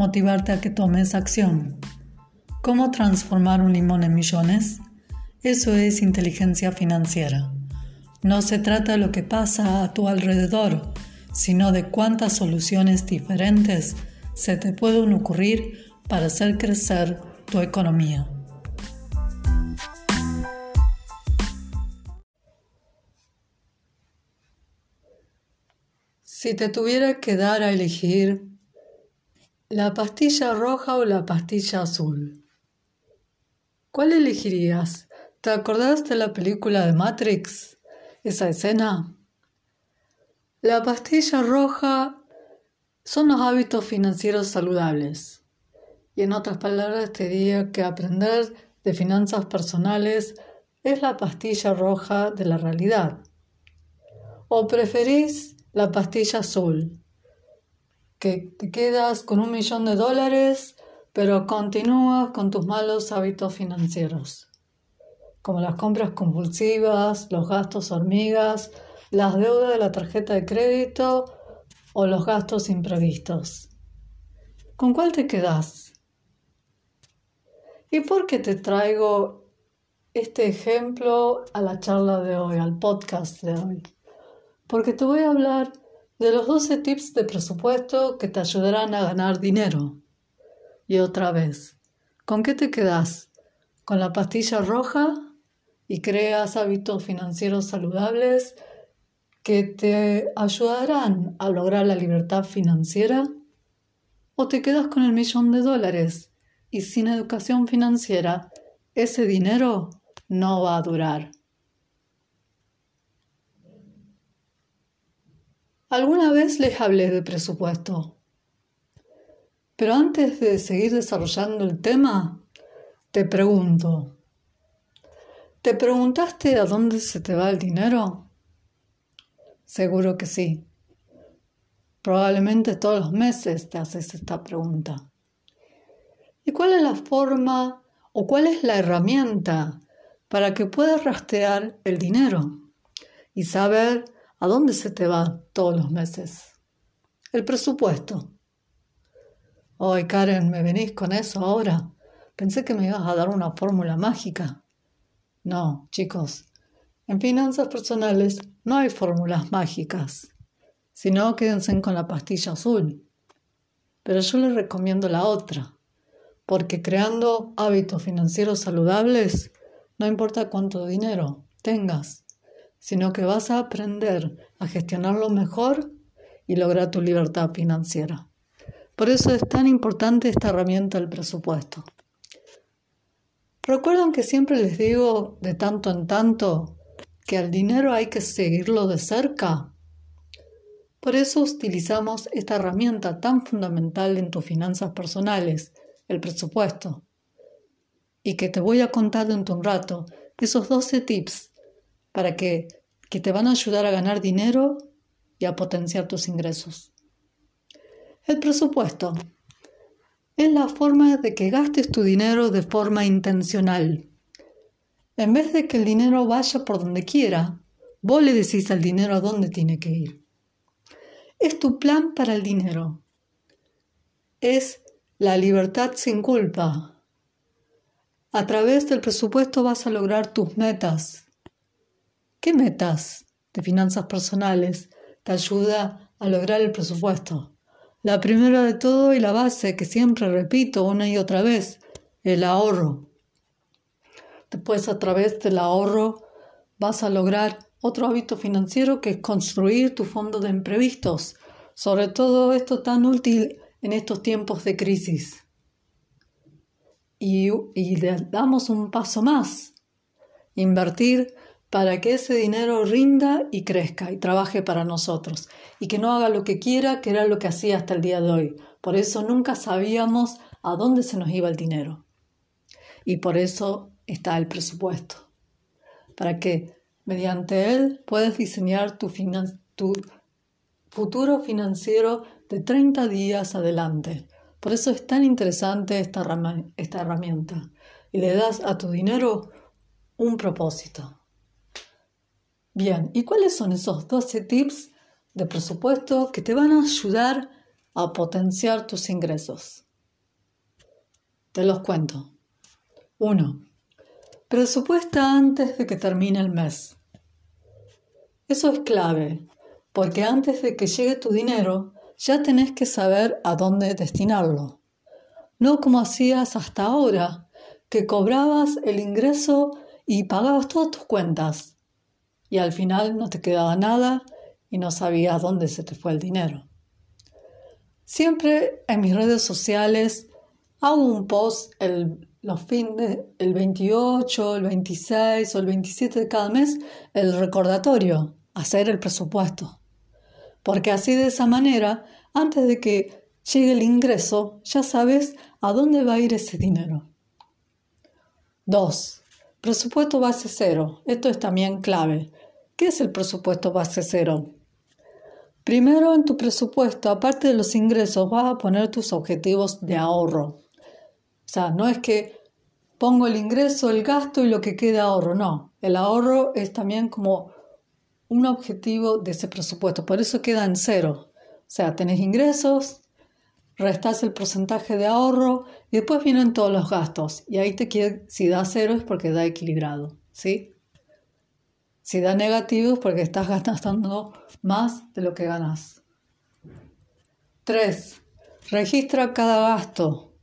motivarte a que tomes acción. ¿Cómo transformar un limón en millones? Eso es inteligencia financiera. No se trata de lo que pasa a tu alrededor, sino de cuántas soluciones diferentes se te pueden ocurrir para hacer crecer tu economía. Si te tuviera que dar a elegir ¿La pastilla roja o la pastilla azul? ¿Cuál elegirías? ¿Te acordás de la película de Matrix? Esa escena. La pastilla roja son los hábitos financieros saludables. Y en otras palabras te diría que aprender de finanzas personales es la pastilla roja de la realidad. ¿O preferís la pastilla azul? Que te quedas con un millón de dólares, pero continúas con tus malos hábitos financieros, como las compras compulsivas, los gastos hormigas, las deudas de la tarjeta de crédito o los gastos imprevistos. ¿Con cuál te quedas? ¿Y por qué te traigo este ejemplo a la charla de hoy, al podcast de hoy? Porque te voy a hablar de los 12 tips de presupuesto que te ayudarán a ganar dinero. Y otra vez, ¿con qué te quedas? ¿Con la pastilla roja y creas hábitos financieros saludables que te ayudarán a lograr la libertad financiera? ¿O te quedas con el millón de dólares y sin educación financiera ese dinero no va a durar? Alguna vez les hablé de presupuesto. Pero antes de seguir desarrollando el tema, te pregunto, ¿te preguntaste a dónde se te va el dinero? Seguro que sí. Probablemente todos los meses te haces esta pregunta. ¿Y cuál es la forma o cuál es la herramienta para que puedas rastrear el dinero y saber ¿A dónde se te va todos los meses? El presupuesto. Ay, Karen, ¿me venís con eso ahora? Pensé que me ibas a dar una fórmula mágica. No, chicos, en finanzas personales no hay fórmulas mágicas. Si no, quédense con la pastilla azul. Pero yo les recomiendo la otra, porque creando hábitos financieros saludables, no importa cuánto dinero tengas, sino que vas a aprender a gestionarlo mejor y lograr tu libertad financiera. Por eso es tan importante esta herramienta del presupuesto. Recuerdan que siempre les digo de tanto en tanto que al dinero hay que seguirlo de cerca. Por eso utilizamos esta herramienta tan fundamental en tus finanzas personales, el presupuesto. Y que te voy a contar dentro de un rato esos 12 tips para que, que te van a ayudar a ganar dinero y a potenciar tus ingresos. El presupuesto es la forma de que gastes tu dinero de forma intencional. En vez de que el dinero vaya por donde quiera, vos le decís al dinero a dónde tiene que ir. Es tu plan para el dinero. Es la libertad sin culpa. A través del presupuesto vas a lograr tus metas, ¿Qué metas de finanzas personales te ayuda a lograr el presupuesto? La primera de todo y la base que siempre repito una y otra vez, el ahorro. Después a través del ahorro vas a lograr otro hábito financiero que es construir tu fondo de imprevistos, sobre todo esto tan útil en estos tiempos de crisis. Y, y damos un paso más, invertir para que ese dinero rinda y crezca y trabaje para nosotros y que no haga lo que quiera, que era lo que hacía hasta el día de hoy. Por eso nunca sabíamos a dónde se nos iba el dinero. Y por eso está el presupuesto, para que mediante él puedas diseñar tu, tu futuro financiero de 30 días adelante. Por eso es tan interesante esta herramienta. Y le das a tu dinero un propósito. Bien, ¿y cuáles son esos 12 tips de presupuesto que te van a ayudar a potenciar tus ingresos? Te los cuento. 1. Presupuesta antes de que termine el mes. Eso es clave, porque antes de que llegue tu dinero, ya tenés que saber a dónde destinarlo. No como hacías hasta ahora, que cobrabas el ingreso y pagabas todas tus cuentas, y al final no te quedaba nada y no sabías dónde se te fue el dinero. Siempre en mis redes sociales hago un post el, los fines, el 28, el 26 o el 27 de cada mes, el recordatorio, hacer el presupuesto porque así de esa manera, antes de que llegue el ingreso, ya sabes a dónde va a ir ese dinero. 2. Presupuesto base cero. Esto es también clave. ¿Qué es el presupuesto base cero? Primero en tu presupuesto, aparte de los ingresos, vas a poner tus objetivos de ahorro. O sea, no es que pongo el ingreso, el gasto y lo que quede ahorro, no. El ahorro es también como un objetivo de ese presupuesto. Por eso queda en cero. O sea, tenés ingresos, restas el porcentaje de ahorro y después vienen todos los gastos. Y ahí te quiere, si da cero es porque da equilibrado. ¿sí? Si da negativo es porque estás gastando más de lo que ganas. 3. Registra cada gasto.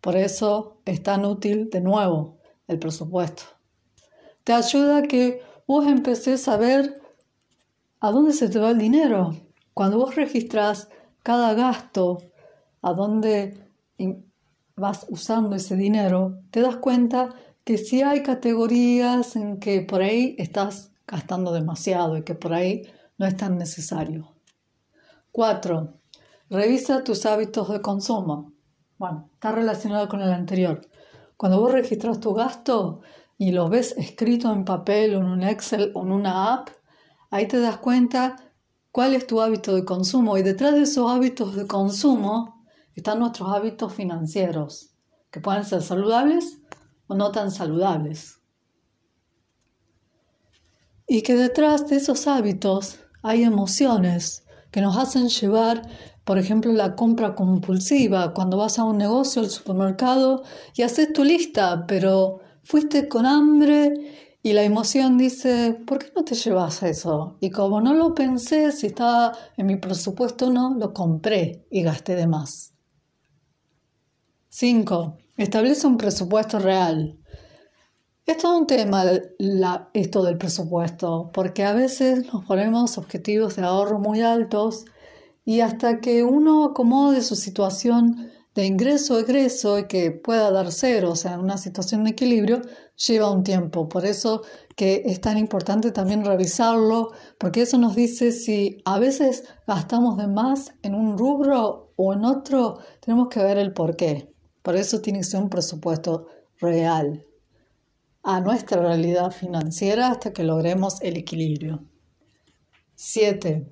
Por eso es tan útil de nuevo el presupuesto. Te ayuda a que vos empecés a ver ¿A dónde se te va el dinero? Cuando vos registras cada gasto, a dónde vas usando ese dinero, te das cuenta que si hay categorías en que por ahí estás gastando demasiado y que por ahí no es tan necesario. 4. Revisa tus hábitos de consumo. Bueno, está relacionado con el anterior. Cuando vos registras tu gasto y lo ves escrito en papel o en un Excel o en una app, Ahí te das cuenta cuál es tu hábito de consumo y detrás de esos hábitos de consumo están nuestros hábitos financieros, que pueden ser saludables o no tan saludables. Y que detrás de esos hábitos hay emociones que nos hacen llevar, por ejemplo, la compra compulsiva, cuando vas a un negocio, al supermercado y haces tu lista, pero fuiste con hambre y la emoción dice, ¿por qué no te llevas eso? Y como no lo pensé, si estaba en mi presupuesto o no, lo compré y gasté de más. 5. Establece un presupuesto real. Es todo un tema esto del presupuesto, porque a veces nos ponemos objetivos de ahorro muy altos y hasta que uno acomode su situación de ingreso egreso y que pueda dar cero, o sea, una situación de equilibrio, lleva un tiempo. Por eso que es tan importante también revisarlo, porque eso nos dice si a veces gastamos de más en un rubro o en otro, tenemos que ver el por qué. Por eso tiene que ser un presupuesto real a nuestra realidad financiera hasta que logremos el equilibrio. 7.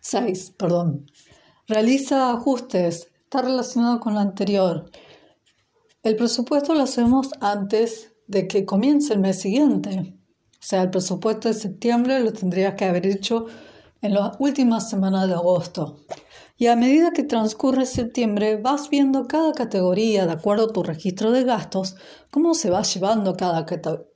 6. Perdón. Realiza ajustes está relacionado con lo anterior. El presupuesto lo hacemos antes de que comience el mes siguiente. O sea, el presupuesto de septiembre lo tendrías que haber hecho en las últimas semanas de agosto. Y a medida que transcurre septiembre, vas viendo cada categoría, de acuerdo a tu registro de gastos, cómo se va llevando cada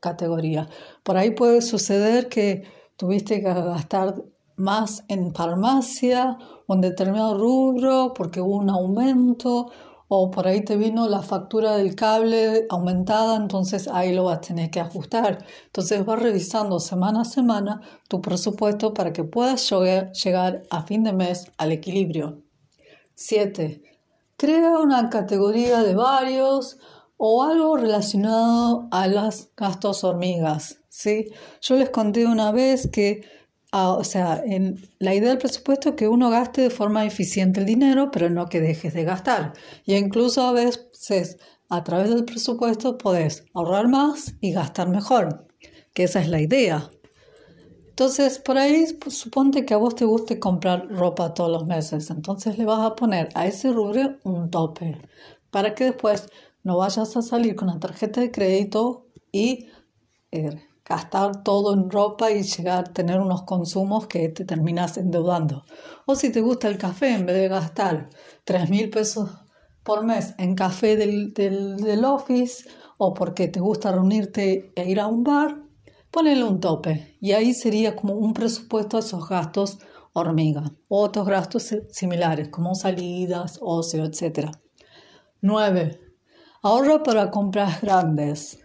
categoría. Por ahí puede suceder que tuviste que gastar más en farmacia o en determinado rubro porque hubo un aumento o por ahí te vino la factura del cable aumentada, entonces ahí lo vas a tener que ajustar. Entonces vas revisando semana a semana tu presupuesto para que puedas llegar a fin de mes al equilibrio. 7. Crea una categoría de varios o algo relacionado a los gastos hormigas. ¿sí? Yo les conté una vez que o sea, en la idea del presupuesto es que uno gaste de forma eficiente el dinero, pero no que dejes de gastar. Y incluso a veces a través del presupuesto podés ahorrar más y gastar mejor, que esa es la idea. Entonces, por ahí pues, suponte que a vos te guste comprar ropa todos los meses, entonces le vas a poner a ese rubro un tope para que después no vayas a salir con la tarjeta de crédito y eh, gastar todo en ropa y llegar a tener unos consumos que te terminas endeudando. O si te gusta el café, en vez de gastar 3 mil pesos por mes en café del, del, office o porque te gusta reunirte e ir a un bar, ponele un tope. Y ahí sería como un presupuesto a esos gastos hormiga. Otros gastos similares como salidas, ocio, etc. 9. Ahorro para compras grandes.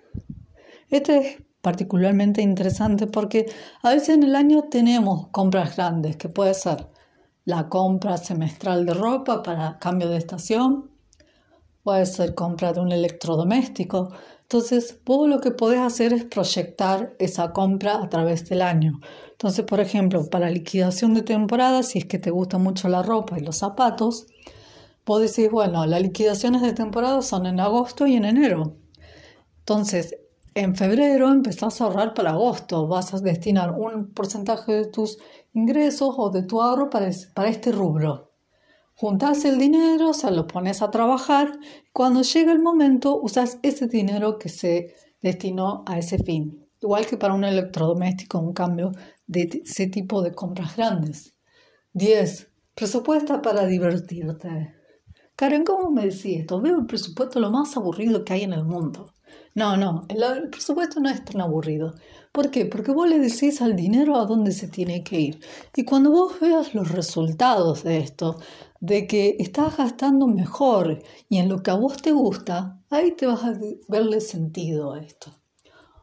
Este es particularmente interesante porque a veces en el año tenemos compras grandes, que puede ser la compra semestral de ropa para cambio de estación, puede ser compra de un electrodoméstico. Entonces, vos lo que podés hacer es proyectar esa compra a través del año. Entonces, por ejemplo, para liquidación de temporada, si es que te gusta mucho la ropa y los zapatos, vos decís, bueno, las liquidaciones de temporada son en agosto y en enero. Entonces, en febrero empezás a ahorrar para agosto, vas a destinar un porcentaje de tus ingresos o de tu ahorro para, este rubro. Juntas el dinero, o sea, lo pones a trabajar. Cuando llega el momento, usas ese dinero que se destinó a ese fin. Igual que para un electrodoméstico, un cambio de ese tipo de compras grandes. 10. Presupuesta para divertirte. Karen, ¿cómo me decís esto? Veo el presupuesto lo más aburrido que hay en el mundo. No, no, el, presupuesto no es tan aburrido. ¿Por qué? Porque vos le decís al dinero a dónde se tiene que ir. Y cuando vos veas los resultados de esto, de que estás gastando mejor y en lo que a vos te gusta, ahí te vas a verle sentido a esto.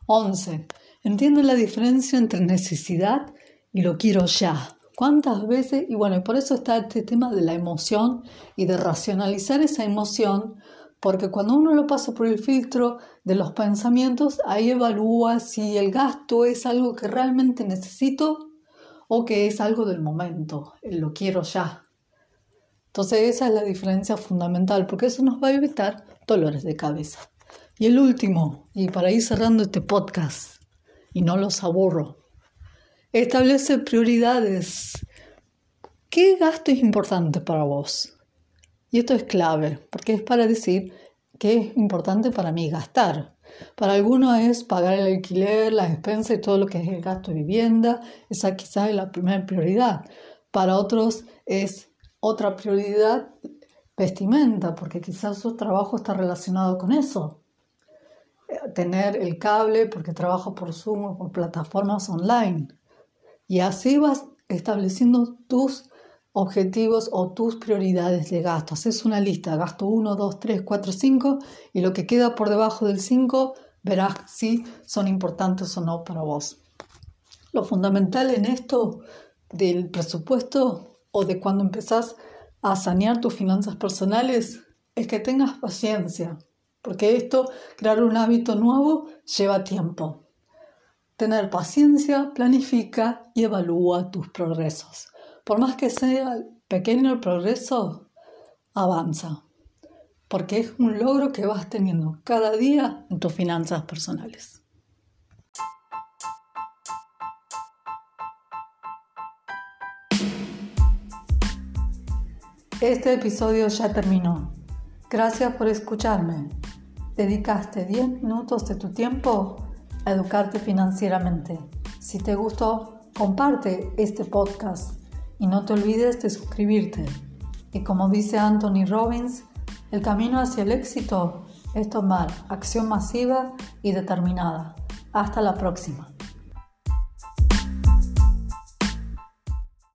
11. Entiendo la diferencia entre necesidad y lo quiero ya. ¿Cuántas veces? Y bueno, por eso está este tema de la emoción y de racionalizar esa emoción porque cuando uno lo pasa por el filtro de los pensamientos, ahí evalúa si el gasto es algo que realmente necesito o que es algo del momento, lo quiero ya. Entonces esa es la diferencia fundamental, porque eso nos va a evitar dolores de cabeza. Y el último, y para ir cerrando este podcast, y no los aburro, establece prioridades. ¿Qué gasto es importante para vos? Y esto es clave, porque es para decir que es importante para mí gastar. Para algunos es pagar el alquiler, las expensas y todo lo que es el gasto de vivienda. Esa quizás es la primera prioridad. Para otros es otra prioridad vestimenta, porque quizás su trabajo está relacionado con eso. Tener el cable, porque trabajo por Zoom o por plataformas online. Y así vas estableciendo tus objetivos o tus prioridades de gasto. Haces una lista, gasto 1, 2, 3, 4, 5 y lo que queda por debajo del 5 verás si son importantes o no para vos. Lo fundamental en esto del presupuesto o de cuando empezás a sanear tus finanzas personales es que tengas paciencia, porque esto, crear un hábito nuevo, lleva tiempo. Tener paciencia, planifica y evalúa tus progresos. Por más que sea pequeño el progreso, avanza, porque es un logro que vas teniendo cada día en tus finanzas personales. Este episodio ya terminó. Gracias por escucharme. Dedicaste 10 minutos de tu tiempo a educarte financieramente. Si te gustó, comparte este podcast y no te olvides de suscribirte. Y como dice Anthony Robbins, el camino hacia el éxito es tomar acción masiva y determinada. Hasta la próxima.